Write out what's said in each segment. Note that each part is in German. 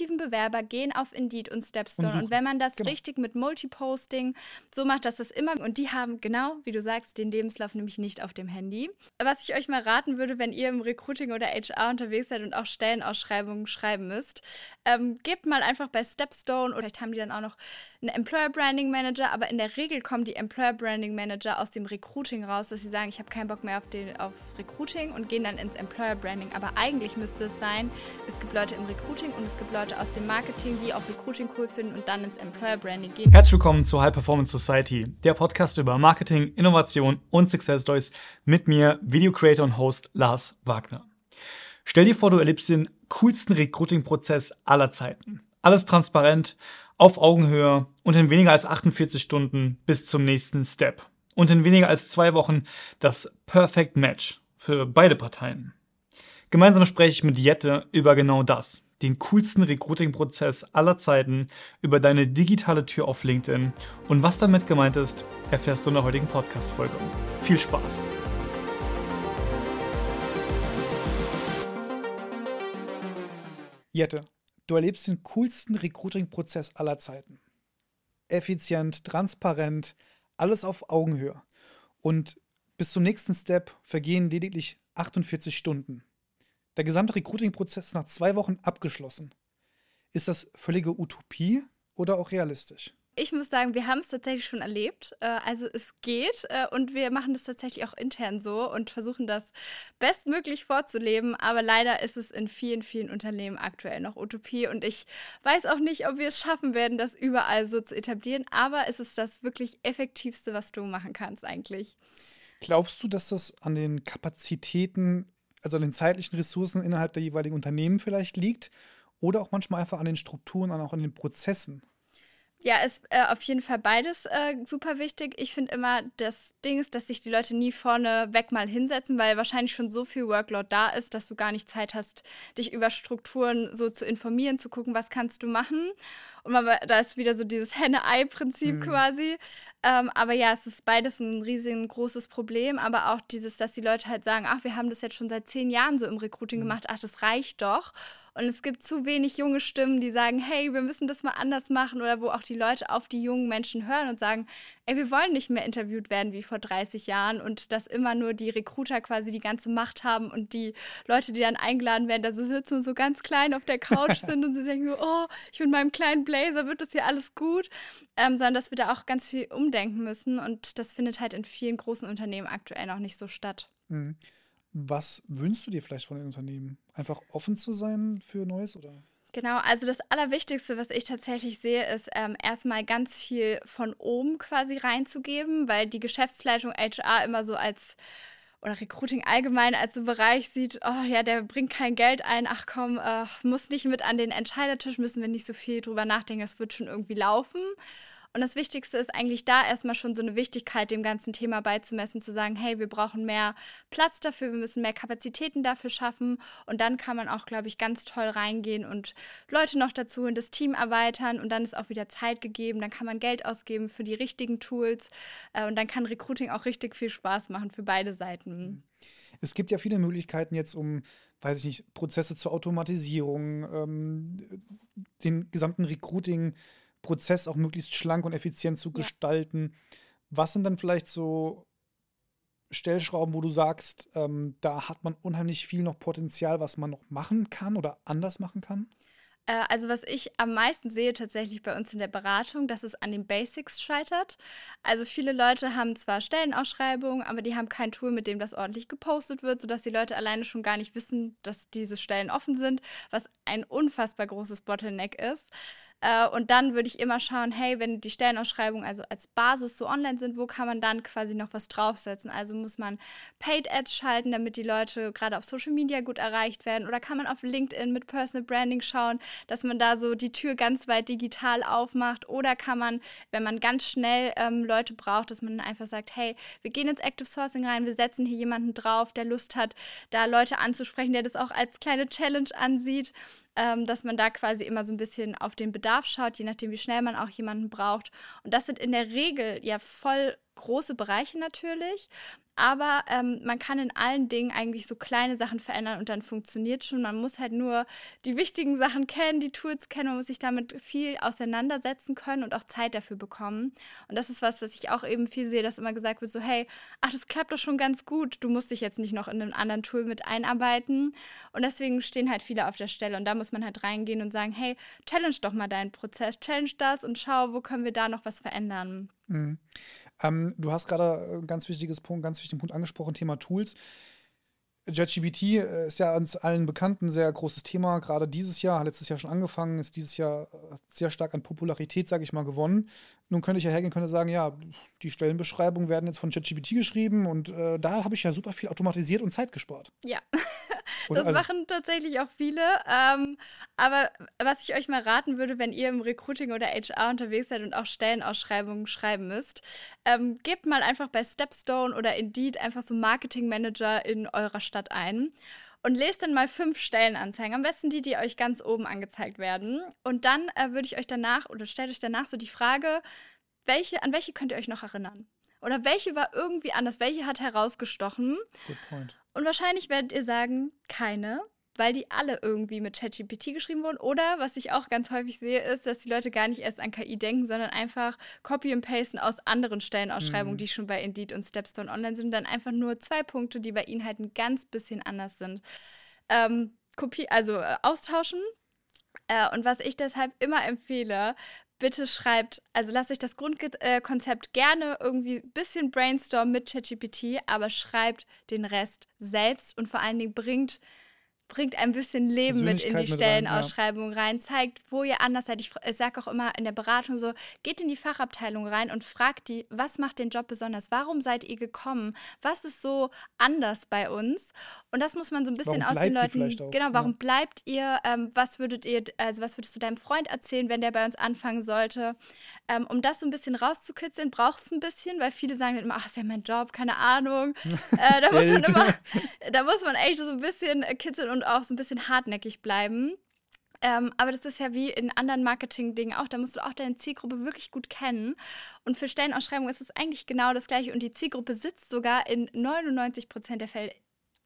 aktiven Bewerber gehen auf Indeed und Stepstone. Und, und wenn man das genau. richtig mit Multiposting so macht, dass das immer, und die haben genau, wie du sagst, den Lebenslauf nämlich nicht auf dem Handy. Was ich euch mal raten würde, wenn ihr im Recruiting oder HR unterwegs seid und auch Stellenausschreibungen schreiben müsst, ähm, gebt mal einfach bei Stepstone oder vielleicht haben die dann auch noch einen Employer Branding Manager, aber in der Regel kommen die Employer Branding Manager aus dem Recruiting raus, dass sie sagen, ich habe keinen Bock mehr auf, den, auf Recruiting und gehen dann ins Employer Branding. Aber eigentlich müsste es sein, es gibt Leute im Recruiting und es gibt Leute aus dem Marketing, die auch Recruiting cool finden und dann ins Employer Branding gehen. Herzlich willkommen zur High Performance Society, der Podcast über Marketing, Innovation und Success Stories mit mir, Video Creator und Host Lars Wagner. Stell dir vor, du erlebst den coolsten Recruiting-Prozess aller Zeiten. Alles transparent, auf Augenhöhe und in weniger als 48 Stunden bis zum nächsten Step. Und in weniger als zwei Wochen das Perfect Match für beide Parteien. Gemeinsam spreche ich mit Jette über genau das. Den coolsten Recruiting-Prozess aller Zeiten über deine digitale Tür auf LinkedIn. Und was damit gemeint ist, erfährst du in der heutigen Podcast-Folge. Viel Spaß! Jette, Du erlebst den coolsten Recruiting-Prozess aller Zeiten. Effizient, transparent, alles auf Augenhöhe. Und bis zum nächsten Step vergehen lediglich 48 Stunden. Der gesamte Recruiting-Prozess ist nach zwei Wochen abgeschlossen. Ist das völlige Utopie oder auch realistisch? Ich muss sagen, wir haben es tatsächlich schon erlebt. Äh, also es geht äh, und wir machen das tatsächlich auch intern so und versuchen das bestmöglich vorzuleben. Aber leider ist es in vielen, vielen Unternehmen aktuell noch Utopie und ich weiß auch nicht, ob wir es schaffen werden, das überall so zu etablieren. Aber es ist das wirklich effektivste, was du machen kannst eigentlich. Glaubst du, dass das an den Kapazitäten, also an den zeitlichen Ressourcen innerhalb der jeweiligen Unternehmen vielleicht liegt? Oder auch manchmal einfach an den Strukturen, auch an den Prozessen? Ja, ist äh, auf jeden Fall beides äh, super wichtig. Ich finde immer, das Ding ist, dass sich die Leute nie vorne weg mal hinsetzen, weil wahrscheinlich schon so viel Workload da ist, dass du gar nicht Zeit hast, dich über Strukturen so zu informieren, zu gucken, was kannst du machen. Und man, da ist wieder so dieses Henne-Ei-Prinzip mhm. quasi. Ähm, aber ja, es ist beides ein riesengroßes Problem. Aber auch dieses, dass die Leute halt sagen, ach, wir haben das jetzt schon seit zehn Jahren so im Recruiting mhm. gemacht, ach, das reicht doch. Und es gibt zu wenig junge Stimmen, die sagen, hey, wir müssen das mal anders machen oder wo auch die Leute auf die jungen Menschen hören und sagen, ey, wir wollen nicht mehr interviewt werden wie vor 30 Jahren und dass immer nur die Recruiter quasi die ganze Macht haben und die Leute, die dann eingeladen werden, da so sitzen und so ganz klein auf der Couch sind und sie denken so, oh, ich mit meinem kleinen Blazer wird das hier alles gut, ähm, sondern dass wir da auch ganz viel umdenken müssen und das findet halt in vielen großen Unternehmen aktuell noch nicht so statt. Mhm. Was wünschst du dir vielleicht von den Unternehmen? Einfach offen zu sein für Neues oder? Genau, also das Allerwichtigste, was ich tatsächlich sehe, ist ähm, erstmal ganz viel von oben quasi reinzugeben, weil die Geschäftsleitung HR immer so als oder Recruiting allgemein als so Bereich sieht, oh ja, der bringt kein Geld ein, ach komm, äh, muss nicht mit an den Entscheidertisch, müssen wir nicht so viel drüber nachdenken, das wird schon irgendwie laufen. Und das Wichtigste ist eigentlich da erstmal schon so eine Wichtigkeit dem ganzen Thema beizumessen, zu sagen, hey, wir brauchen mehr Platz dafür, wir müssen mehr Kapazitäten dafür schaffen. Und dann kann man auch, glaube ich, ganz toll reingehen und Leute noch dazu in das Team erweitern. Und dann ist auch wieder Zeit gegeben. Dann kann man Geld ausgeben für die richtigen Tools. Äh, und dann kann Recruiting auch richtig viel Spaß machen für beide Seiten. Es gibt ja viele Möglichkeiten jetzt, um weiß ich nicht, Prozesse zur Automatisierung, ähm, den gesamten Recruiting Prozess auch möglichst schlank und effizient zu ja. gestalten. Was sind dann vielleicht so Stellschrauben, wo du sagst, ähm, da hat man unheimlich viel noch Potenzial, was man noch machen kann oder anders machen kann? Äh, also was ich am meisten sehe tatsächlich bei uns in der Beratung, dass es an den Basics scheitert. Also viele Leute haben zwar Stellenausschreibungen, aber die haben kein Tool, mit dem das ordentlich gepostet wird, sodass die Leute alleine schon gar nicht wissen, dass diese Stellen offen sind, was ein unfassbar großes Bottleneck ist. Äh, und dann würde ich immer schauen, hey, wenn die Stellenausschreibungen also als Basis so online sind, wo kann man dann quasi noch was draufsetzen? Also muss man Paid Ads schalten, damit die Leute gerade auf Social Media gut erreicht werden? Oder kann man auf LinkedIn mit Personal Branding schauen, dass man da so die Tür ganz weit digital aufmacht? Oder kann man, wenn man ganz schnell ähm, Leute braucht, dass man einfach sagt, hey, wir gehen ins Active Sourcing rein, wir setzen hier jemanden drauf, der Lust hat, da Leute anzusprechen, der das auch als kleine Challenge ansieht ähm, dass man da quasi immer so ein bisschen auf den Bedarf schaut, je nachdem, wie schnell man auch jemanden braucht. Und das sind in der Regel ja voll große Bereiche natürlich. Aber ähm, man kann in allen Dingen eigentlich so kleine Sachen verändern und dann funktioniert schon. Man muss halt nur die wichtigen Sachen kennen, die Tools kennen, man muss sich damit viel auseinandersetzen können und auch Zeit dafür bekommen. Und das ist was, was ich auch eben viel sehe, dass immer gesagt wird, so hey, ach, das klappt doch schon ganz gut, du musst dich jetzt nicht noch in einem anderen Tool mit einarbeiten. Und deswegen stehen halt viele auf der Stelle und da muss man halt reingehen und sagen, hey, challenge doch mal deinen Prozess, challenge das und schau, wo können wir da noch was verändern. Mhm. Ähm, du hast gerade ein ganz wichtiges Punkt, ganz wichtigen Punkt angesprochen, Thema Tools. JetGPT äh, ist ja uns allen bekannt ein sehr großes Thema. Gerade dieses Jahr, letztes Jahr schon angefangen, ist dieses Jahr äh, sehr stark an Popularität, sage ich mal, gewonnen. Nun könnte ich ja hergehen, könnte sagen, ja, die Stellenbeschreibungen werden jetzt von JetGPT geschrieben und äh, da habe ich ja super viel automatisiert und Zeit gespart. Ja. das also, machen tatsächlich auch viele. Ähm, aber was ich euch mal raten würde, wenn ihr im Recruiting oder HR unterwegs seid und auch Stellenausschreibungen schreiben müsst, ähm, gebt mal einfach bei Stepstone oder Indeed einfach so Marketing Manager in eurer Stadt ein und lest dann mal fünf Stellenanzeigen. Am besten die, die euch ganz oben angezeigt werden. Und dann äh, würde ich euch danach oder stellt euch danach so die Frage, welche, an welche könnt ihr euch noch erinnern? Oder welche war irgendwie anders? Welche hat herausgestochen? Good point. Und wahrscheinlich werdet ihr sagen, keine, weil die alle irgendwie mit ChatGPT geschrieben wurden. Oder was ich auch ganz häufig sehe, ist, dass die Leute gar nicht erst an KI denken, sondern einfach Copy and Pasten aus anderen Stellenausschreibungen, mhm. die schon bei Indeed und Stepstone online sind. Und dann einfach nur zwei Punkte, die bei ihnen halt ein ganz bisschen anders sind. Ähm, Kopie, also äh, austauschen. Äh, und was ich deshalb immer empfehle, bitte schreibt, also lasst euch das Grundkonzept äh, gerne irgendwie ein bisschen brainstormen mit ChatGPT, aber schreibt den Rest selbst und vor allen Dingen bringt bringt ein bisschen Leben mit in die Stellenausschreibung rein, ja. rein, zeigt, wo ihr anders seid. Ich, ich sage auch immer in der Beratung so, geht in die Fachabteilung rein und fragt die, was macht den Job besonders? Warum seid ihr gekommen? Was ist so anders bei uns? Und das muss man so ein bisschen warum aus den Leuten, genau, warum ja. bleibt ihr? Ähm, was würdet ihr, also was würdest du deinem Freund erzählen, wenn der bei uns anfangen sollte? Ähm, um das so ein bisschen rauszukitzeln, braucht es ein bisschen, weil viele sagen dann immer, ach, ist ja mein Job, keine Ahnung. äh, da muss man immer, da muss man echt so ein bisschen kitzeln und und auch so ein bisschen hartnäckig bleiben. Ähm, aber das ist ja wie in anderen Marketing-Dingen auch. Da musst du auch deine Zielgruppe wirklich gut kennen. Und für Stellenausschreibungen ist es eigentlich genau das Gleiche. Und die Zielgruppe sitzt sogar in 99 Prozent der Fälle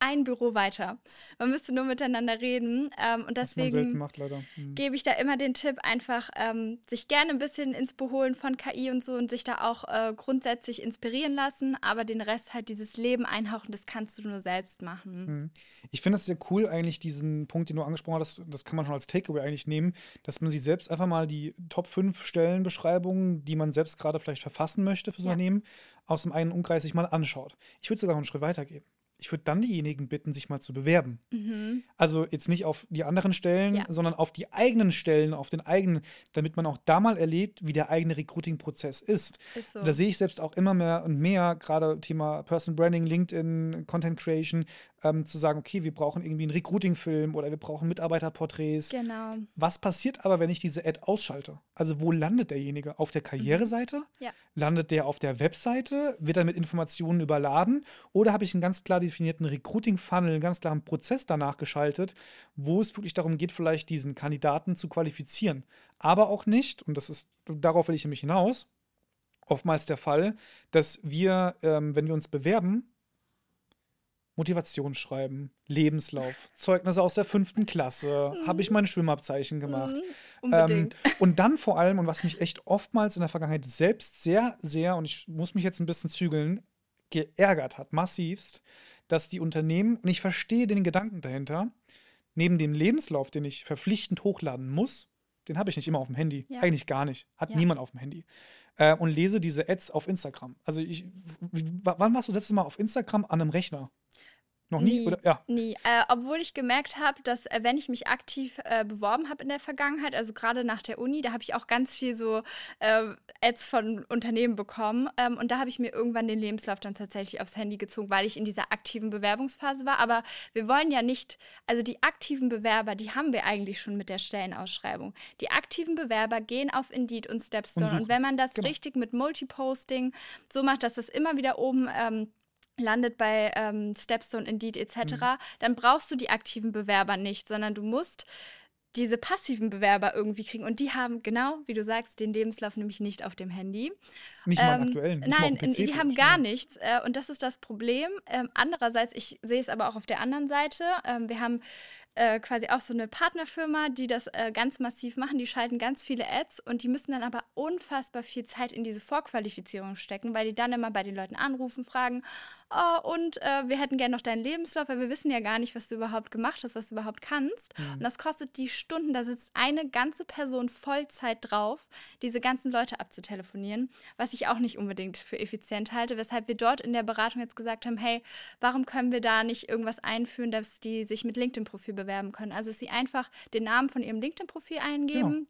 ein Büro weiter. Man müsste nur miteinander reden. Ähm, und deswegen mhm. gebe ich da immer den Tipp, einfach ähm, sich gerne ein bisschen ins Beholen von KI und so und sich da auch äh, grundsätzlich inspirieren lassen, aber den Rest halt dieses Leben einhauchen, das kannst du nur selbst machen. Mhm. Ich finde das sehr cool, eigentlich diesen Punkt, den du angesprochen hast, das kann man schon als Takeaway eigentlich nehmen, dass man sich selbst einfach mal die Top 5 Stellenbeschreibungen, die man selbst gerade vielleicht verfassen möchte fürs ja. Unternehmen, aus dem einen Umkreis sich mal anschaut. Ich würde sogar noch einen Schritt weitergehen ich würde dann diejenigen bitten, sich mal zu bewerben. Mhm. Also jetzt nicht auf die anderen Stellen, ja. sondern auf die eigenen Stellen, auf den eigenen, damit man auch da mal erlebt, wie der eigene Recruiting-Prozess ist. ist so. Da sehe ich selbst auch immer mehr und mehr, gerade Thema Person Branding, LinkedIn, Content Creation, ähm, zu sagen, okay, wir brauchen irgendwie einen Recruiting-Film oder wir brauchen Mitarbeiterporträts. Genau. Was passiert aber, wenn ich diese Ad ausschalte? Also wo landet derjenige? Auf der Karriereseite? Mhm. Ja. Landet der auf der Webseite? Wird er mit Informationen überladen? Oder habe ich einen ganz klar definierten Recruiting-Funnel, einen ganz klaren Prozess danach geschaltet, wo es wirklich darum geht, vielleicht diesen Kandidaten zu qualifizieren? Aber auch nicht, und das ist, darauf will ich nämlich hinaus, oftmals der Fall, dass wir, ähm, wenn wir uns bewerben, Motivationsschreiben, Lebenslauf, Zeugnisse aus der fünften Klasse, mhm. habe ich mein Schwimmabzeichen gemacht. Mhm. Ähm, und dann vor allem, und was mich echt oftmals in der Vergangenheit selbst sehr, sehr, und ich muss mich jetzt ein bisschen zügeln, geärgert hat, massivst, dass die Unternehmen, und ich verstehe den Gedanken dahinter, neben dem Lebenslauf, den ich verpflichtend hochladen muss, den habe ich nicht immer auf dem Handy. Ja. Eigentlich gar nicht. Hat ja. niemand auf dem Handy. Äh, und lese diese Ads auf Instagram. Also ich, wann warst du letztes Mal auf Instagram an einem Rechner? Noch nie? nie oder? Ja. Nie. Äh, obwohl ich gemerkt habe, dass, äh, wenn ich mich aktiv äh, beworben habe in der Vergangenheit, also gerade nach der Uni, da habe ich auch ganz viel so äh, Ads von Unternehmen bekommen. Ähm, und da habe ich mir irgendwann den Lebenslauf dann tatsächlich aufs Handy gezogen, weil ich in dieser aktiven Bewerbungsphase war. Aber wir wollen ja nicht, also die aktiven Bewerber, die haben wir eigentlich schon mit der Stellenausschreibung. Die aktiven Bewerber gehen auf Indeed und Stepstone. Und, und wenn man das genau. richtig mit Multiposting so macht, dass das immer wieder oben. Ähm, landet bei ähm, Stepstone, Indeed etc., mhm. dann brauchst du die aktiven Bewerber nicht, sondern du musst diese passiven Bewerber irgendwie kriegen. Und die haben genau, wie du sagst, den Lebenslauf nämlich nicht auf dem Handy. Nicht mal ähm, aktuell. Nicht nein, PC die haben gar nichts. Äh, und das ist das Problem. Ähm, andererseits, ich sehe es aber auch auf der anderen Seite. Ähm, wir haben äh, quasi auch so eine Partnerfirma, die das äh, ganz massiv machen. Die schalten ganz viele Ads und die müssen dann aber unfassbar viel Zeit in diese Vorqualifizierung stecken, weil die dann immer bei den Leuten anrufen, fragen, oh, und äh, wir hätten gerne noch deinen Lebenslauf, weil wir wissen ja gar nicht, was du überhaupt gemacht hast, was du überhaupt kannst. Mhm. Und das kostet die Stunden, da sitzt eine ganze Person Vollzeit drauf, diese ganzen Leute abzutelefonieren, was ich auch nicht unbedingt für effizient halte, weshalb wir dort in der Beratung jetzt gesagt haben, hey, warum können wir da nicht irgendwas einführen, dass die sich mit LinkedIn-Profil bewerben können? Also, dass sie einfach den Namen von ihrem LinkedIn-Profil eingeben. Genau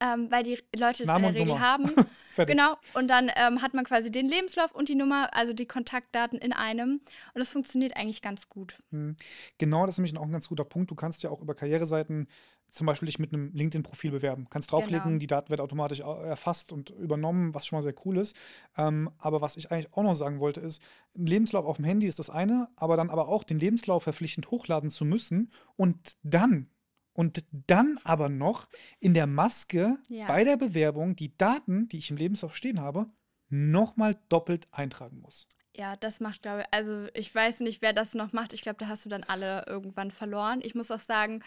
ähm, weil die Leute das Name in der Regel Nummer. haben. genau. Und dann ähm, hat man quasi den Lebenslauf und die Nummer, also die Kontaktdaten in einem. Und das funktioniert eigentlich ganz gut. Hm. Genau, das ist nämlich auch ein ganz guter Punkt. Du kannst ja auch über Karriereseiten zum Beispiel dich mit einem LinkedIn-Profil bewerben. Kannst draufklicken, genau. die Daten werden automatisch erfasst und übernommen, was schon mal sehr cool ist. Ähm, aber was ich eigentlich auch noch sagen wollte, ist, ein Lebenslauf auf dem Handy ist das eine, aber dann aber auch den Lebenslauf verpflichtend hochladen zu müssen und dann und dann aber noch in der Maske ja. bei der Bewerbung die Daten, die ich im Lebenslauf stehen habe, nochmal doppelt eintragen muss. Ja, das macht, glaube ich, also ich weiß nicht, wer das noch macht. Ich glaube, da hast du dann alle irgendwann verloren. Ich muss auch sagen,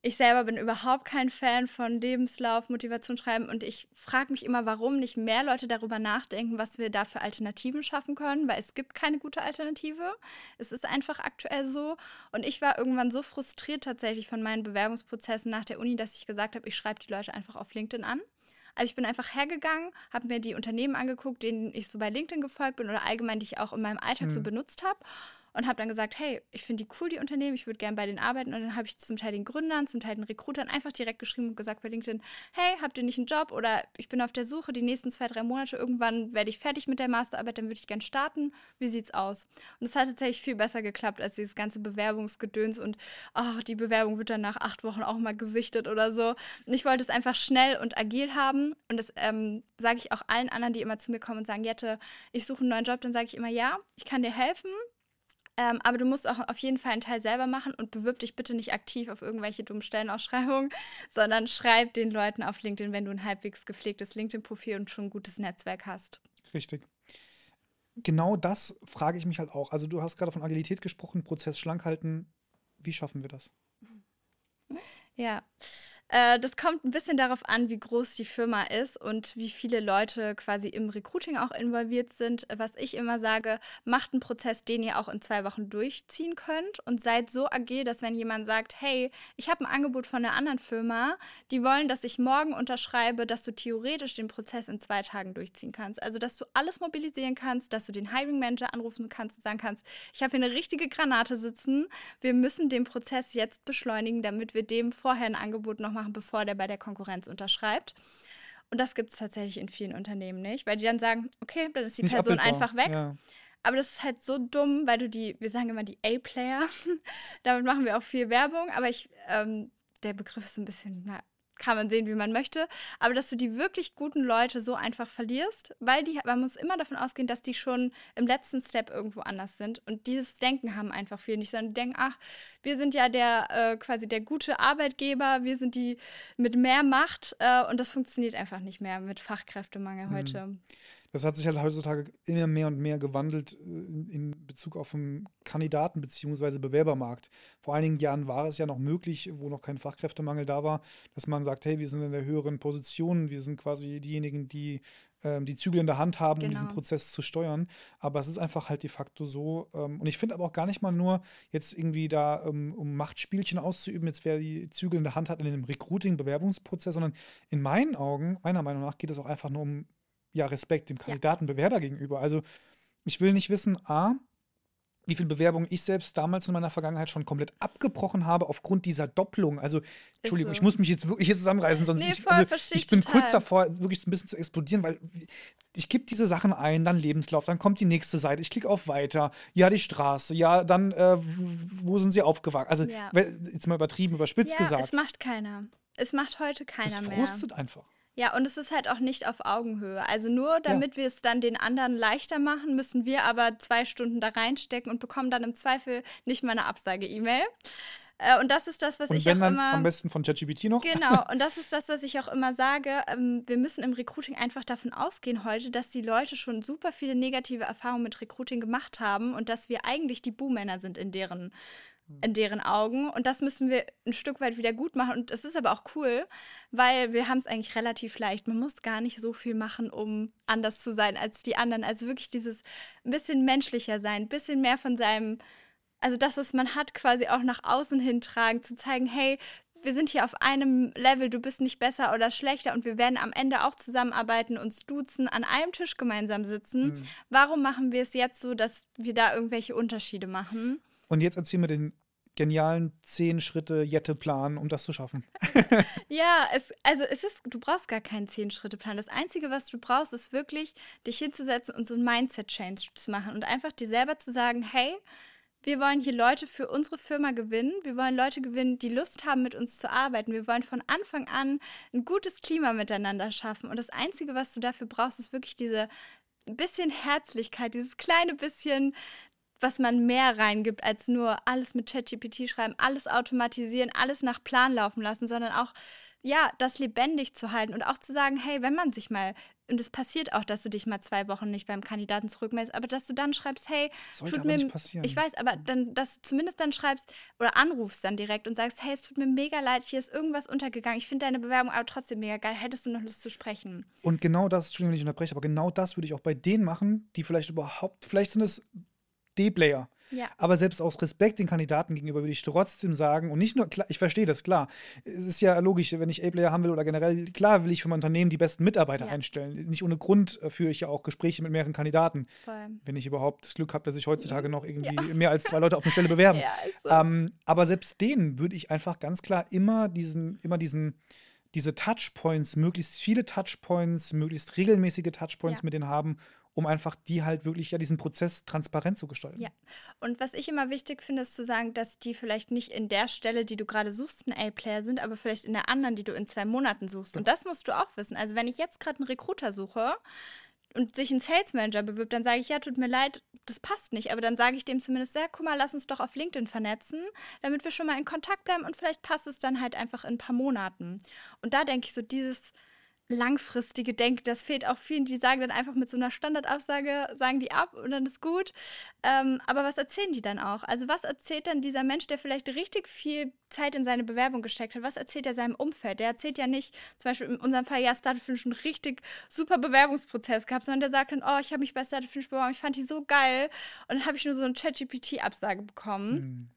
ich selber bin überhaupt kein Fan von Lebenslauf, Motivation schreiben und ich frage mich immer, warum nicht mehr Leute darüber nachdenken, was wir da für Alternativen schaffen können, weil es gibt keine gute Alternative. Es ist einfach aktuell so und ich war irgendwann so frustriert tatsächlich von meinen Bewerbungsprozessen nach der Uni, dass ich gesagt habe, ich schreibe die Leute einfach auf LinkedIn an. Also ich bin einfach hergegangen, habe mir die Unternehmen angeguckt, denen ich so bei LinkedIn gefolgt bin oder allgemein, die ich auch in meinem Alltag mhm. so benutzt habe und habe dann gesagt, hey, ich finde die cool, die Unternehmen, ich würde gerne bei denen arbeiten. Und dann habe ich zum Teil den Gründern, zum Teil den Recruitern einfach direkt geschrieben und gesagt bei LinkedIn, hey, habt ihr nicht einen Job oder ich bin auf der Suche die nächsten zwei, drei Monate, irgendwann werde ich fertig mit der Masterarbeit, dann würde ich gerne starten. Wie sieht's aus? Und es hat tatsächlich viel besser geklappt als dieses ganze Bewerbungsgedöns und oh, die Bewerbung wird dann nach acht Wochen auch mal gesichtet oder so. Und ich wollte es einfach schnell und agil haben und das ähm, sage ich auch allen anderen, die immer zu mir kommen und sagen, Jette, ich suche einen neuen Job, dann sage ich immer, ja, ich kann dir helfen, ähm, aber du musst auch auf jeden Fall einen Teil selber machen und bewirb dich bitte nicht aktiv auf irgendwelche dummen Stellenausschreibungen, sondern schreib den Leuten auf LinkedIn, wenn du ein halbwegs gepflegtes LinkedIn-Profil und schon ein gutes Netzwerk hast. Richtig. Genau das frage ich mich halt auch. Also du hast gerade von Agilität gesprochen, Prozess schlank halten. Wie schaffen wir das? Ja. Äh, das kommt ein bisschen darauf an, wie groß die Firma ist und wie viele Leute quasi im Recruiting auch involviert sind. Was ich immer sage, macht einen Prozess, den ihr auch in zwei Wochen durchziehen könnt und seid so agil, dass wenn jemand sagt, hey, ich habe ein Angebot von einer anderen Firma, die wollen, dass ich morgen unterschreibe, dass du theoretisch den Prozess in zwei Tagen durchziehen kannst. Also, dass du alles mobilisieren kannst, dass du den Hiring Manager anrufen kannst und sagen kannst, ich habe hier eine richtige Granate sitzen, wir müssen den Prozess jetzt beschleunigen, damit wir dem vorher ein Angebot noch machen, bevor der bei der Konkurrenz unterschreibt. Und das gibt es tatsächlich in vielen Unternehmen nicht, weil die dann sagen, okay, dann ist die ist Person einfach weg. Ja. Aber das ist halt so dumm, weil du die, wir sagen immer die A-Player, damit machen wir auch viel Werbung, aber ich, ähm, der Begriff ist so ein bisschen, na, kann man sehen, wie man möchte, aber dass du die wirklich guten Leute so einfach verlierst, weil die, man muss immer davon ausgehen, dass die schon im letzten Step irgendwo anders sind und dieses Denken haben einfach viele nicht, sondern die denken, ach, wir sind ja der äh, quasi der gute Arbeitgeber, wir sind die mit mehr Macht äh, und das funktioniert einfach nicht mehr mit Fachkräftemangel mhm. heute das hat sich halt heutzutage immer mehr und mehr gewandelt äh, in Bezug auf den Kandidaten- bzw. Bewerbermarkt. Vor einigen Jahren war es ja noch möglich, wo noch kein Fachkräftemangel da war, dass man sagt, hey, wir sind in der höheren Position, wir sind quasi diejenigen, die ähm, die Zügel in der Hand haben, genau. um diesen genau. Prozess zu steuern. Aber es ist einfach halt de facto so. Ähm, und ich finde aber auch gar nicht mal nur jetzt irgendwie da, ähm, um Machtspielchen auszuüben, jetzt wer die Zügel in der Hand hat in dem Recruiting-Bewerbungsprozess, sondern in meinen Augen, meiner Meinung nach, geht es auch einfach nur um ja, Respekt dem Kandidatenbewerber ja. gegenüber. Also ich will nicht wissen, A, wie viele Bewerbungen ich selbst damals in meiner Vergangenheit schon komplett abgebrochen habe aufgrund dieser Doppelung. Also, Entschuldigung, so. ich muss mich jetzt wirklich hier zusammenreißen, sonst nee, ich, also, ich bin total. kurz davor, wirklich ein bisschen zu explodieren, weil ich gebe diese Sachen ein, dann Lebenslauf, dann kommt die nächste Seite, ich klicke auf Weiter, ja, die Straße, ja, dann, äh, wo sind sie aufgewacht? Also, ja. jetzt mal übertrieben, überspitzt ja, gesagt. Es macht keiner. Es macht heute keiner mehr. Es frustet mehr. einfach. Ja, und es ist halt auch nicht auf Augenhöhe. Also nur damit ja. wir es dann den anderen leichter machen, müssen wir aber zwei Stunden da reinstecken und bekommen dann im Zweifel nicht mal eine Absage-E-Mail. Äh, und das ist das, was und ich wenn auch dann immer. am besten von ChatGPT noch. Genau, und das ist das, was ich auch immer sage. Ähm, wir müssen im Recruiting einfach davon ausgehen heute, dass die Leute schon super viele negative Erfahrungen mit Recruiting gemacht haben und dass wir eigentlich die Buhmänner sind in deren in deren Augen. Und das müssen wir ein Stück weit wieder gut machen. Und es ist aber auch cool, weil wir haben es eigentlich relativ leicht. Man muss gar nicht so viel machen, um anders zu sein als die anderen. Also wirklich dieses ein bisschen menschlicher sein, ein bisschen mehr von seinem, also das, was man hat, quasi auch nach außen hintragen, zu zeigen, hey, wir sind hier auf einem Level, du bist nicht besser oder schlechter und wir werden am Ende auch zusammenarbeiten, uns duzen, an einem Tisch gemeinsam sitzen. Mhm. Warum machen wir es jetzt so, dass wir da irgendwelche Unterschiede machen? Und jetzt erzähl mir den genialen 10-Schritte-Jette-Plan, um das zu schaffen. Ja, es, also es ist, du brauchst gar keinen Zehn-Schritte-Plan. Das Einzige, was du brauchst, ist wirklich, dich hinzusetzen und so ein Mindset-Change zu machen und einfach dir selber zu sagen, hey, wir wollen hier Leute für unsere Firma gewinnen. Wir wollen Leute gewinnen, die Lust haben, mit uns zu arbeiten. Wir wollen von Anfang an ein gutes Klima miteinander schaffen. Und das Einzige, was du dafür brauchst, ist wirklich diese bisschen Herzlichkeit, dieses kleine bisschen, was man mehr reingibt, als nur alles mit ChatGPT schreiben, alles automatisieren, alles nach Plan laufen lassen, sondern auch, ja, das lebendig zu halten und auch zu sagen, hey, wenn man sich mal, und es passiert auch, dass du dich mal zwei Wochen nicht beim Kandidaten zurückmeldest, aber dass du dann schreibst, hey, Sollte tut mir, nicht passieren. ich weiß, aber dann, dass du zumindest dann schreibst oder anrufst dann direkt und sagst, hey, es tut mir mega leid, hier ist irgendwas untergegangen, ich finde deine Bewerbung aber trotzdem mega geil, hättest du noch Lust zu sprechen? Und genau das, Entschuldigung, wenn ich unterbreche, aber genau das würde ich auch bei denen machen, die vielleicht überhaupt, vielleicht sind es D-Player. Ja. Aber selbst aus Respekt den Kandidaten gegenüber würde ich trotzdem sagen, und nicht nur, klar, ich verstehe das, klar. Es ist ja logisch, wenn ich A-Player haben will oder generell, klar will ich für mein Unternehmen die besten Mitarbeiter Ja. einstellen. Nicht ohne Grund äh, führe ich ja auch Gespräche mit mehreren Kandidaten, Voll. wenn ich überhaupt das Glück habe, dass ich heutzutage noch irgendwie mehr als zwei Leute auf eine Stelle bewerben. Ja, so. Ähm, aber selbst denen würde ich einfach ganz klar immer diesen, immer diesen, diese Touchpoints, möglichst viele Touchpoints, möglichst regelmäßige Touchpoints Ja. mit denen haben, um einfach die halt wirklich ja diesen Prozess transparent zu gestalten. Ja. Und was ich immer wichtig finde, ist zu sagen, dass die vielleicht nicht in der Stelle, die du gerade suchst, ein A-Player sind, aber vielleicht in der anderen, die du in zwei Monaten suchst. Und das musst du auch wissen. Also wenn ich jetzt gerade einen Recruiter suche und sich ein Sales Manager bewirbt, dann sage ich, ja, tut mir leid, das passt nicht. Aber dann sage ich dem zumindest, ja, guck mal, lass uns doch auf LinkedIn vernetzen, damit wir schon mal in Kontakt bleiben und vielleicht passt es dann halt einfach in ein paar Monaten. Und da denke ich so, dieses langfristige Denken, das fehlt auch vielen, die sagen dann einfach mit so einer Standardaussage, sagen die ab und dann ist gut. Ähm, aber was erzählen die dann auch? Also was erzählt dann dieser Mensch, der vielleicht richtig viel Zeit in seine Bewerbung gesteckt hat? Was erzählt er seinem Umfeld? Der erzählt ja nicht, zum Beispiel in unserem Fall, ja, Startup Finish einen richtig super Bewerbungsprozess gehabt, sondern der sagt dann, oh, ich habe mich bei Startup Finish beworben, ich fand die so geil. Und dann habe ich nur so eine ChatGPT-Absage bekommen. Hm.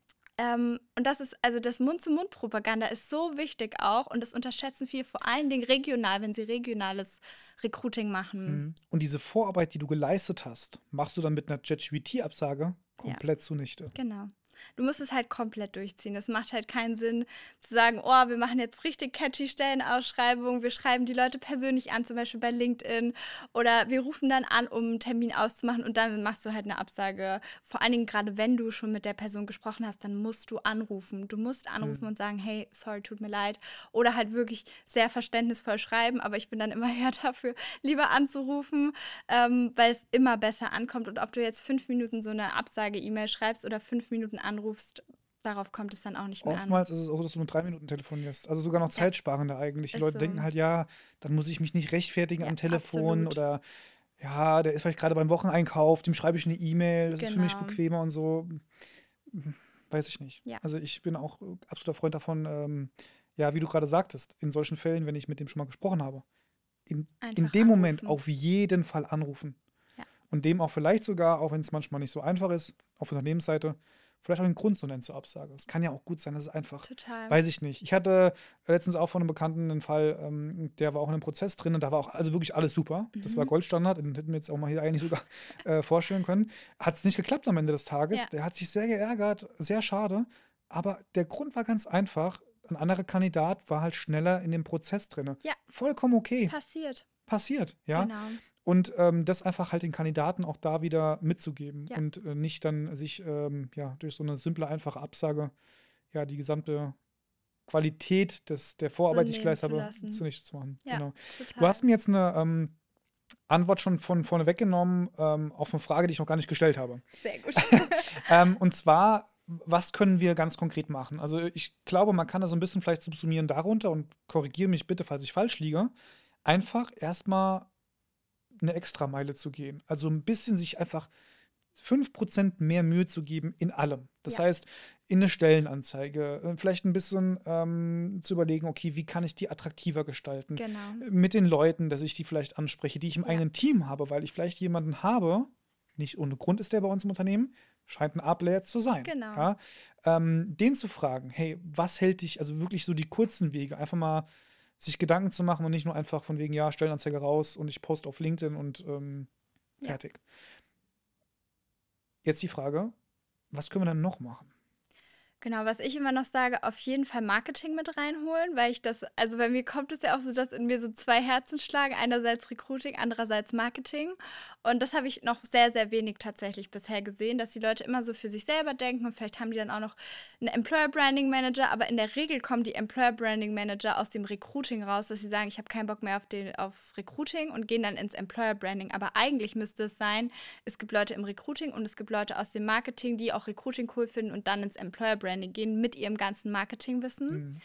Ähm, und das ist, also das Mund-zu-Mund-Propaganda ist so wichtig auch und das unterschätzen viele, vor allen Dingen regional, wenn sie regionales Recruiting machen. Mhm. Und diese Vorarbeit, die du geleistet hast, machst du dann mit einer ChatGPT-Absage komplett zunichte. Genau. Du musst es halt komplett durchziehen. Es macht halt keinen Sinn zu sagen, oh, wir machen jetzt richtig catchy Stellenausschreibungen, wir schreiben die Leute persönlich an, zum Beispiel bei LinkedIn, oder wir rufen dann an, um einen Termin auszumachen und dann machst du halt eine Absage. Vor allen Dingen gerade, wenn du schon mit der Person gesprochen hast, dann musst du anrufen. Du musst anrufen und sagen, hey, sorry, tut mir leid. Oder halt wirklich sehr verständnisvoll schreiben, aber ich bin dann immer eher dafür, lieber anzurufen, ähm, weil es immer besser ankommt. Und ob du jetzt fünf Minuten so eine Absage-E-Mail schreibst oder fünf Minuten anrufst, darauf kommt es dann auch nicht mehr Oftmals ist es auch, dass du nur drei Minuten telefonierst. Also sogar noch zeitsparender eigentlich. Die Ist Leute so. denken halt, ja, dann muss ich mich nicht rechtfertigen Ja, am Telefon absolut. oder ja, der ist vielleicht gerade beim Wocheneinkauf, dem schreibe ich eine E-Mail, das ist für mich Genau. bequemer und so. Weiß ich nicht. Ja. Also ich bin auch absoluter Freund davon, ähm, ja, wie du gerade sagtest, in solchen Fällen, wenn ich mit dem schon mal gesprochen habe, in, in dem Moment anrufen. auf jeden Fall anrufen. Und dem auch vielleicht sogar, auch wenn es manchmal nicht so einfach ist, auf Unternehmensseite, vielleicht auch den Grund so nennen zur Absage. Es kann ja auch gut sein, dass es einfach Total. Weiß ich nicht. Ich hatte letztens auch von einem Bekannten einen Fall, ähm, der war auch in einem Prozess drin und da war auch also wirklich alles super. Das Mhm. war Goldstandard, den hätten wir jetzt auch mal hier eigentlich sogar äh, vorstellen können. Hat es nicht geklappt am Ende des Tages. Ja. Der hat sich sehr geärgert, sehr schade. Aber der Grund war ganz einfach. Ein anderer Kandidat war halt schneller in dem Prozess drin. Ja. Vollkommen okay. Passiert. Passiert, ja. Genau. Und ähm, das einfach halt den Kandidaten auch da wieder mitzugeben Ja. und äh, nicht dann sich ähm, ja, durch so eine simple, einfache Absage ja die gesamte Qualität des, der Vorarbeit, die ich zu habe, lassen. zunichte zu machen. Ja, Genau. total. Du hast mir jetzt eine ähm, Antwort schon von vorne weggenommen ähm, auf eine Frage, die ich noch gar nicht gestellt habe. Sehr gut. Ähm, und zwar, was können wir ganz konkret machen? Also ich glaube, man kann das so ein bisschen vielleicht subsumieren darunter und korrigiere mich bitte, falls ich falsch liege. Einfach erstmal eine Extrameile zu gehen. Also ein bisschen sich einfach 5% mehr Mühe zu geben in allem. Das ja. heißt, in eine Stellenanzeige, äh, vielleicht ein bisschen ähm, zu überlegen, okay, wie kann ich die attraktiver gestalten? Genau. Mit den Leuten, dass ich die vielleicht anspreche, die ich im ja. eigenen Team habe, weil ich vielleicht jemanden habe, nicht ohne Grund ist der bei uns im Unternehmen, scheint ein Ablayer zu sein. Genau. Ja? Ähm, den zu fragen, hey, was hält dich, also wirklich so die kurzen Wege, einfach mal sich Gedanken zu machen und nicht nur einfach von wegen, ja, Stellenanzeige raus und ich poste auf LinkedIn und ähm, fertig. Ja. Jetzt die Frage, was können wir dann noch machen? Genau, was ich immer noch sage, auf jeden Fall Marketing mit reinholen, weil ich das, also bei mir kommt es ja auch so, dass in mir so zwei Herzen schlagen, einerseits Recruiting, andererseits Marketing. Und das habe ich noch sehr, sehr wenig tatsächlich bisher gesehen, dass die Leute immer so für sich selber denken und vielleicht haben die dann auch noch einen Employer Branding Manager, aber in der Regel kommen die Employer Branding Manager aus dem Recruiting raus, dass sie sagen, ich habe keinen Bock mehr auf, den, auf Recruiting und gehen dann ins Employer Branding. Aber eigentlich müsste es sein, es gibt Leute im Recruiting und es gibt Leute aus dem Marketing, die auch Recruiting cool finden und dann ins Employer Branding Branding gehen mit ihrem ganzen Marketingwissen. Mhm.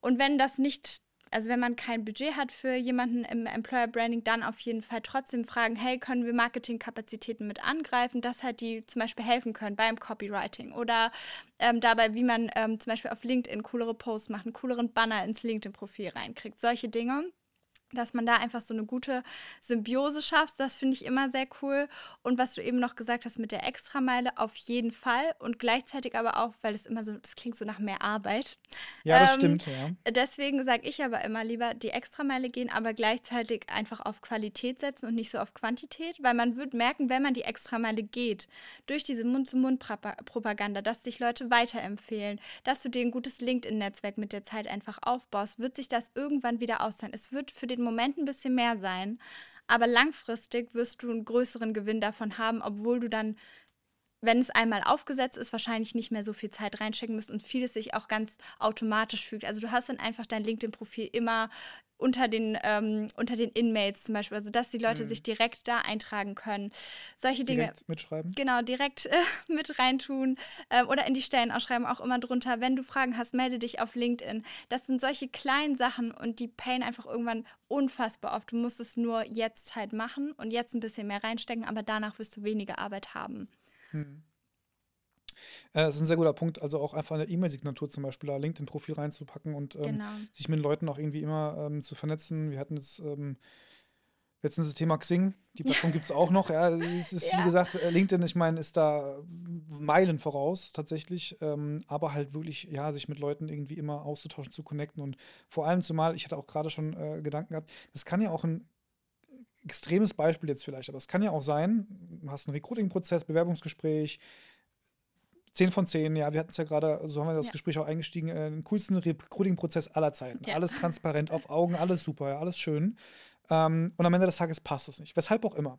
Und wenn das nicht, also wenn man kein Budget hat für jemanden im Employer Branding, dann auf jeden Fall trotzdem fragen, hey, können wir Marketingkapazitäten mit angreifen, dass halt die zum Beispiel helfen können beim Copywriting oder ähm, dabei, wie man ähm, zum Beispiel auf LinkedIn coolere Posts macht, einen cooleren Banner ins LinkedIn-Profil reinkriegt. Solche Dinge dass man da einfach so eine gute Symbiose schafft. Das finde ich immer sehr cool. Und was du eben noch gesagt hast mit der Extrameile, auf jeden Fall. Und gleichzeitig aber auch, weil es immer so, das klingt so nach mehr Arbeit. Ja, das ähm, stimmt, ja. Deswegen sage ich aber immer lieber die Extrameile gehen, aber gleichzeitig einfach auf Qualität setzen und nicht so auf Quantität, weil man wird merken, wenn man die Extrameile geht, durch diese Mund-zu-Mund-Propaganda, dass dich Leute weiterempfehlen, dass du dir ein gutes LinkedIn-Netzwerk mit der Zeit einfach aufbaust, wird sich das irgendwann wieder auszahlen. Es wird für den Moment ein bisschen mehr sein, aber langfristig wirst du einen größeren Gewinn davon haben, obwohl du dann wenn es einmal aufgesetzt ist, wahrscheinlich nicht mehr so viel Zeit reinstecken müsst und vieles sich auch ganz automatisch fügt. Also du hast dann einfach dein LinkedIn-Profil immer unter den, ähm, unter den Inmates zum Beispiel, also dass die Leute mhm. sich direkt da eintragen können. Solche Dinge. Direkt mitschreiben. Genau, direkt äh, mit reintun äh, oder in die Stellenausschreibung auch immer drunter. Wenn du Fragen hast, melde dich auf LinkedIn. Das sind solche kleinen Sachen und die payen einfach irgendwann unfassbar oft. Du musst es nur jetzt halt machen und jetzt ein bisschen mehr reinstecken, aber danach wirst du weniger Arbeit haben. Hm. Äh, das ist ein sehr guter Punkt, also auch einfach eine E-Mail-Signatur zum Beispiel, da LinkedIn-Profil reinzupacken und ähm, genau. sich mit den Leuten auch irgendwie immer ähm, zu vernetzen. Wir hatten jetzt ähm, letztens das Thema Xing, die Plattform gibt es auch noch. Ja, es ist, ja. wie gesagt, äh, LinkedIn, ich meine, ist da Meilen voraus tatsächlich, ähm, aber halt wirklich, ja, sich mit Leuten irgendwie immer auszutauschen, zu connecten und vor allem zumal, ich hatte auch gerade schon äh, Gedanken gehabt, das kann ja auch ein extremes Beispiel jetzt vielleicht, aber es kann ja auch sein, du hast einen Recruiting-Prozess, Bewerbungsgespräch, 10 von 10, ja, wir hatten es ja gerade, so haben wir das ja. Gespräch auch eingestiegen, äh, den coolsten Recruiting-Prozess aller Zeiten. Ja. Alles transparent, auf Augen, alles super, ja, alles schön. Ähm, und am Ende des Tages passt es nicht. Weshalb auch immer.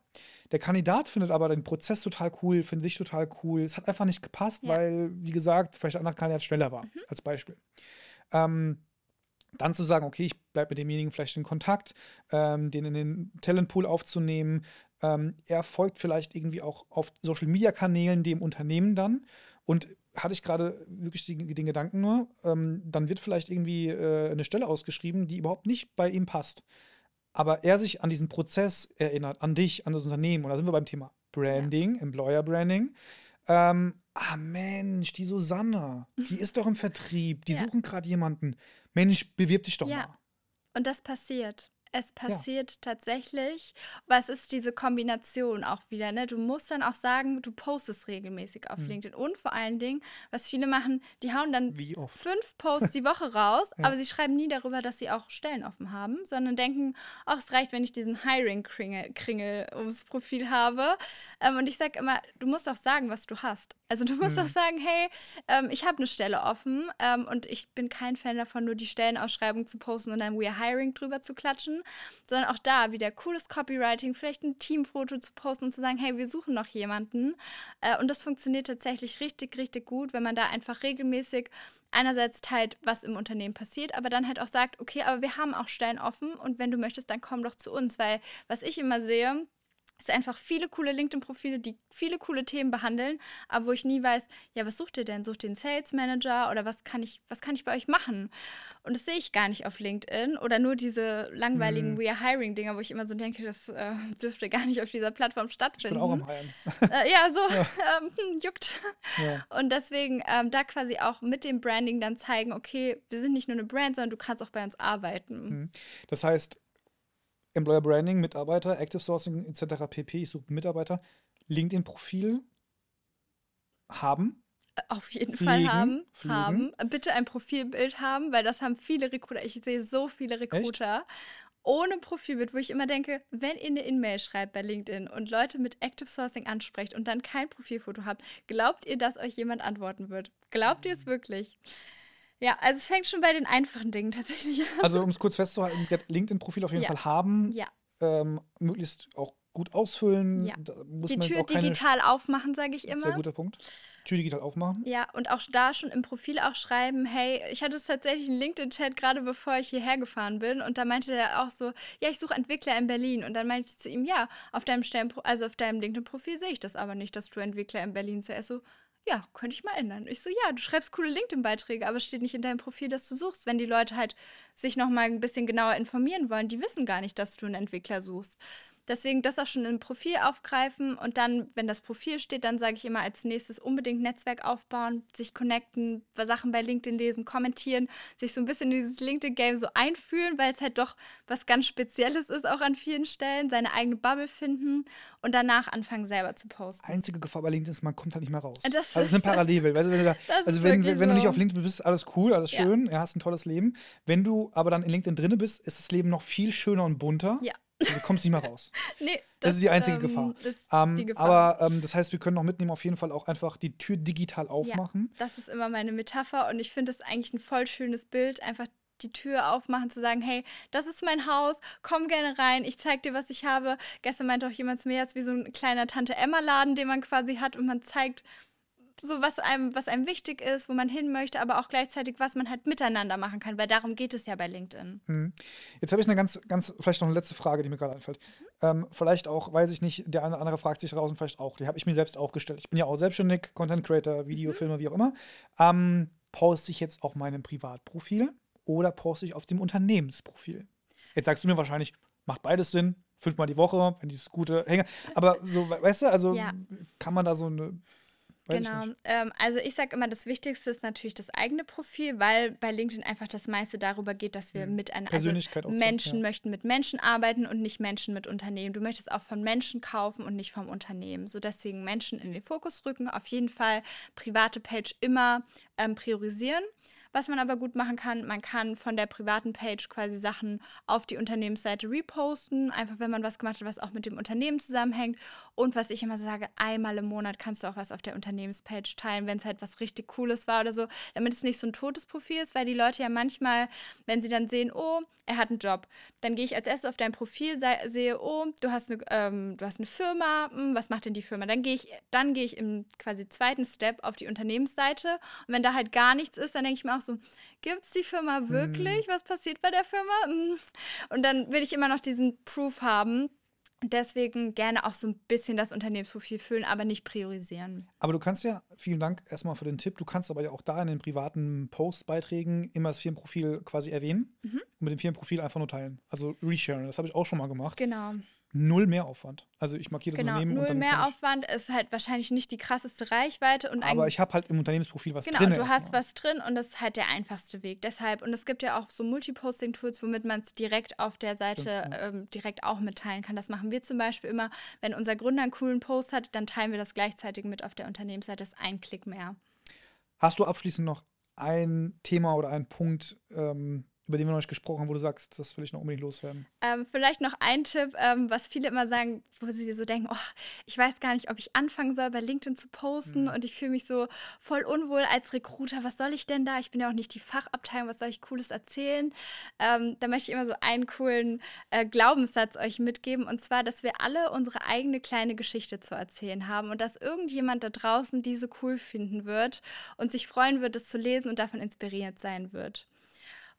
Der Kandidat findet aber den Prozess total cool, findet dich total cool. Es hat einfach nicht gepasst, ja. weil, wie gesagt, vielleicht ein anderer Kandidat schneller war, mhm. als Beispiel. Ähm, dann zu sagen, okay, ich bleibe mit demjenigen vielleicht in Kontakt, ähm, den in den Talentpool aufzunehmen. Ähm, er folgt vielleicht irgendwie auch auf Social Media Kanälen dem Unternehmen dann und hatte ich gerade wirklich den, den Gedanken nur, ähm, dann wird vielleicht irgendwie äh, eine Stelle ausgeschrieben, die überhaupt nicht bei ihm passt. Aber er sich an diesen Prozess erinnert, an dich, an das Unternehmen. Und da sind wir beim Thema Branding, ja. Employer Branding. Ähm, ah Mensch, die Susanne, die ist doch im Vertrieb, die ja. suchen gerade jemanden. Mensch, bewirb dich doch ja. mal. Und das passiert. Es passiert ja. tatsächlich. Was ist diese Kombination auch wieder? Ne? Du musst dann auch sagen, du postest regelmäßig auf mhm. LinkedIn. Und vor allen Dingen, was viele machen, die hauen dann fünf Posts die Woche raus, ja. aber sie schreiben nie darüber, dass sie auch Stellen offen haben, sondern denken, ach, es reicht, wenn ich diesen Hiring-Kringel ums Profil habe. Ähm, und ich sage immer, du musst auch sagen, was du hast. Also du musst mhm. auch sagen, hey, ähm, ich habe eine Stelle offen ähm, und ich bin kein Fan davon, nur die Stellenausschreibung zu posten und dann We're Hiring drüber zu klatschen, sondern auch da wieder cooles Copywriting, vielleicht ein Teamfoto zu posten und zu sagen, hey, wir suchen noch jemanden. Äh, und das funktioniert tatsächlich richtig, richtig gut, wenn man da einfach regelmäßig einerseits teilt, was im Unternehmen passiert, aber dann halt auch sagt, okay, aber wir haben auch Stellen offen und wenn du möchtest, dann komm doch zu uns, weil was ich immer sehe, Es sind einfach viele coole LinkedIn-Profile, die viele coole Themen behandeln, aber wo ich nie weiß, ja, was sucht ihr denn? Sucht ihr einen Sales Manager oder was kann ich, was kann ich bei euch machen? Und das sehe ich gar nicht auf LinkedIn oder nur diese langweiligen Mhm. We are Hiring-Dinger, wo ich immer so denke, das äh, dürfte gar nicht auf dieser Plattform Ich stattfinden. bin auch am Heilen. Äh, ja, so, Ähm, hm, juckt. Ja. Und deswegen ähm, da quasi auch mit dem Branding dann zeigen, okay, wir sind nicht nur eine Brand, sondern du kannst auch bei uns arbeiten. Mhm. Das heißt, Employer Branding, Mitarbeiter, Active Sourcing etc. pp. Ich suche Mitarbeiter. LinkedIn-Profil haben. Auf jeden Fliegen, Fall haben, fliegen. haben. Bitte ein Profilbild haben, weil das haben viele Recruiter. Ich sehe so viele Recruiter ohne Profilbild, wo ich immer denke, wenn ihr eine In-Mail schreibt bei LinkedIn und Leute mit Active Sourcing ansprecht und dann kein Profilfoto habt, glaubt ihr, dass euch jemand antworten wird? Glaubt ihr es wirklich? Ja, also es fängt schon bei den einfachen Dingen tatsächlich an. Also, um es kurz festzuhalten, LinkedIn-Profil auf jeden Ja. Fall haben. Ja. Ähm, möglichst auch gut ausfüllen. Ja. Die Tür digital aufmachen, sage ich Sehr immer. guter Punkt. Tür digital aufmachen. Ja, und auch da schon im Profil auch schreiben, hey, ich hatte es tatsächlich einen LinkedIn-Chat gerade bevor ich hierher gefahren bin und da meinte der auch so, ja, ich suche Entwickler in Berlin und dann meinte ich zu ihm, ja, auf deinem also auf deinem LinkedIn-Profil sehe ich das aber nicht, dass du Entwickler in Berlin zuerst so, ja, könnte ich mal ändern. Ich so, ja, du schreibst coole LinkedIn-Beiträge, aber es steht nicht in deinem Profil, dass du suchst. Wenn die Leute halt sich noch mal ein bisschen genauer informieren wollen, die wissen gar nicht, dass du einen Entwickler suchst. Deswegen das auch schon im Profil aufgreifen und dann, wenn das Profil steht, dann sage ich immer als nächstes unbedingt Netzwerk aufbauen, sich connecten, Sachen bei LinkedIn lesen, kommentieren, sich so ein bisschen in dieses LinkedIn-Game so einfühlen, weil es halt doch was ganz Spezielles ist, auch an vielen Stellen, seine eigene Bubble finden und danach anfangen selber zu posten. Einzige Gefahr bei LinkedIn ist, man kommt halt nicht mehr raus. Das also ist eine Parallelwelt. Weißt du, wenn du, da, Das also wenn, wenn du nicht auf LinkedIn bist, alles cool, alles Ja. schön, ja, hast ein tolles Leben. Wenn du aber dann in LinkedIn drin bist, ist das Leben noch viel schöner und bunter. Ja. Also du kommst nicht mehr raus. Nee, Das, ist die einzige ähm, Gefahr. Ähm, die Gefahr. aber ähm, das heißt, wir können noch mitnehmen, auf jeden Fall auch einfach die Tür digital aufmachen. Das ist immer meine Metapher und ich finde es eigentlich ein voll schönes Bild, einfach die Tür aufmachen, zu sagen, hey, das ist mein Haus, komm gerne rein, ich zeig dir, was ich habe. Gestern meinte auch jemand zu mir, es ist wie so ein kleiner Tante-Emma-Laden, den man quasi hat und man zeigt so, was einem, was einem wichtig ist, wo man hin möchte, aber auch gleichzeitig, was man halt miteinander machen kann, weil darum geht es ja bei LinkedIn. Mhm. Jetzt habe ich eine ganz, ganz, vielleicht noch eine letzte Frage, die mir gerade einfällt. Ähm, vielleicht auch, weiß ich nicht, der eine oder andere fragt sich draußen vielleicht auch, die habe ich mir selbst auch gestellt. Ich bin ja auch selbstständig, Content Creator, Videofilmer, wie auch immer. Ähm, poste ich jetzt auf meinem Privatprofil oder poste ich auf dem Unternehmensprofil? Jetzt sagst du mir wahrscheinlich, macht beides Sinn, fünfmal die Woche, wenn die gute Hänge. Aber so, we- weißt du, also Ja. kann man da so eine. Weiß Genau. Ähm, also ich sage immer, das Wichtigste ist natürlich das eigene Profil, weil bei LinkedIn einfach das meiste darüber geht, dass wir miteinander, also Persönlichkeit auch zeigen, Menschen ja. möchten mit Menschen arbeiten und nicht Menschen mit Unternehmen. Du möchtest auch von Menschen kaufen und nicht vom Unternehmen. So deswegen Menschen in den Fokus rücken. Auf jeden Fall private Page immer ähm, priorisieren. Was man aber gut machen kann, man kann von der privaten Page quasi Sachen auf die Unternehmensseite reposten, einfach wenn man was gemacht hat, was auch mit dem Unternehmen zusammenhängt. Und was ich immer sage, einmal im Monat kannst du auch was auf der Unternehmenspage teilen, wenn es halt was richtig Cooles war oder so, damit es nicht so ein totes Profil ist, weil die Leute ja manchmal, wenn sie dann sehen, oh, er hat einen Job, dann gehe ich als erstes auf dein Profil, sehe, oh, du hast eine, ähm, du hast eine Firma, hm, was macht denn die Firma? Dann gehe ich, dann gehe ich im quasi zweiten Step auf die Unternehmensseite und wenn da halt gar nichts ist, dann denke ich mir auch so, gibt es die Firma wirklich? Was passiert bei der Firma? Hm. Und dann will ich immer noch diesen Proof haben. Und Deswegen gerne auch so ein bisschen das Unternehmensprofil füllen, aber nicht priorisieren. Aber du kannst ja, vielen Dank erstmal für den Tipp, du kannst aber ja auch da in den privaten Postbeiträgen immer das Firmenprofil quasi erwähnen Mhm. und mit dem Firmenprofil einfach nur teilen. Also resharen. Das habe ich auch schon mal gemacht. Genau. Null Mehraufwand. Also ich markiere das Genau, Unternehmen null und dann mehr kann ich, Aufwand ist halt wahrscheinlich nicht die krasseste Reichweite und Aber ich habe halt im Unternehmensprofil was Genau, drin. du hast was drin und das ist halt der einfachste Weg. Deshalb, und es gibt ja auch so Multiposting-Tools, womit man es direkt auf der Seite ähm, direkt auch mitteilen kann. Das machen wir zum Beispiel immer, wenn unser Gründer einen coolen Post hat, dann teilen wir das gleichzeitig mit auf der Unternehmensseite. Das ist ein Klick mehr. Hast du abschließend noch ein Thema oder einen Punkt, ähm, über den wir noch nicht gesprochen haben, wo du sagst, das will ich noch unbedingt loswerden? Ähm, vielleicht noch ein Tipp, ähm, was viele immer sagen, wo sie so denken, oh, ich weiß gar nicht, ob ich anfangen soll, bei LinkedIn zu posten und ich fühle mich so voll unwohl als Recruiter. Was soll ich denn da? Ich bin ja auch nicht die Fachabteilung, was soll ich Cooles erzählen? Ähm, da möchte ich immer so einen coolen äh, Glaubenssatz euch mitgeben und zwar, dass wir alle unsere eigene kleine Geschichte zu erzählen haben und dass irgendjemand da draußen diese cool finden wird und sich freuen wird, das zu lesen und davon inspiriert sein wird.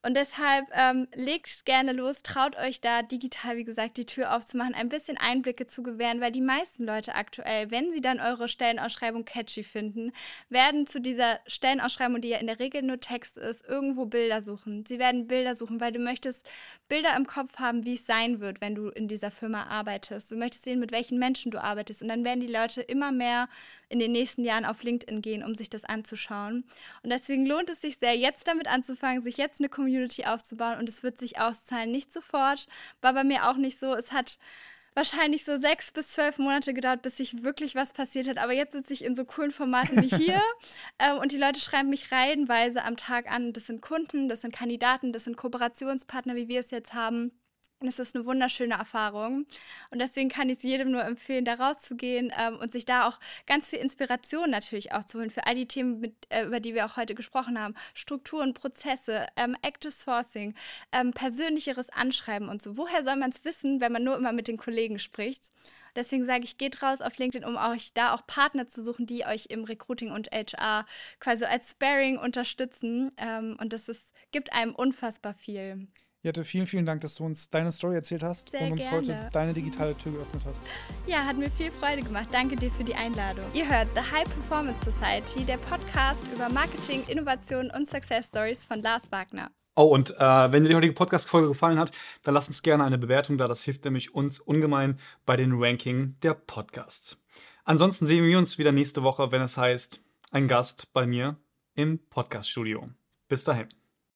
Und deshalb ähm, legt gerne los, traut euch da digital, wie gesagt, die Tür aufzumachen, ein bisschen Einblicke zu gewähren, weil die meisten Leute aktuell, wenn sie dann eure Stellenausschreibung catchy finden, werden zu dieser Stellenausschreibung, die ja in der Regel nur Text ist, irgendwo Bilder suchen. Sie werden Bilder suchen, weil du möchtest Bilder im Kopf haben, wie es sein wird, wenn du in dieser Firma arbeitest. Du möchtest sehen, mit welchen Menschen du arbeitest. Und dann werden die Leute immer mehr in den nächsten Jahren auf LinkedIn gehen, um sich das anzuschauen. Und deswegen lohnt es sich sehr, jetzt damit anzufangen, sich jetzt eine Community aufzubauen. Und es wird sich auszahlen. Nicht sofort, war bei mir auch nicht so. Es hat wahrscheinlich so sechs bis zwölf Monate gedauert, bis sich wirklich was passiert hat. Aber jetzt sitze ich in so coolen Formaten wie hier äh, und die Leute schreiben mich reihenweise am Tag an. Das sind Kunden, das sind Kandidaten, das sind Kooperationspartner, wie wir es jetzt haben. Und es ist eine wunderschöne Erfahrung. Und deswegen kann ich es jedem nur empfehlen, da rauszugehen ähm, und sich da auch ganz viel Inspiration natürlich auch zu holen für all die Themen, mit, äh, über die wir auch heute gesprochen haben. Strukturen, Prozesse, ähm, Active Sourcing, ähm, persönlicheres Anschreiben und so. Woher soll man es wissen, wenn man nur immer mit den Kollegen spricht? Deswegen sage ich, geht raus auf LinkedIn, um euch da auch Partner zu suchen, die euch im Recruiting und HR quasi als Sparing unterstützen. Ähm, und das ist, gibt einem unfassbar viel. Jette, vielen, vielen Dank, dass du uns deine Story erzählt hast Sehr und uns gerne. heute deine digitale Tür geöffnet hast. Ja, hat mir viel Freude gemacht. Danke dir für die Einladung. Ihr hört The High Performance Society, der Podcast über Marketing, Innovation und Success Stories von Lars Wagner. Oh, und äh, wenn dir die heutige Podcast-Folge gefallen hat, dann lass uns gerne eine Bewertung da. Das hilft nämlich uns ungemein bei den Ranking der Podcasts. Ansonsten sehen wir uns wieder nächste Woche, wenn es heißt, ein Gast bei mir im Podcast-Studio. Bis dahin.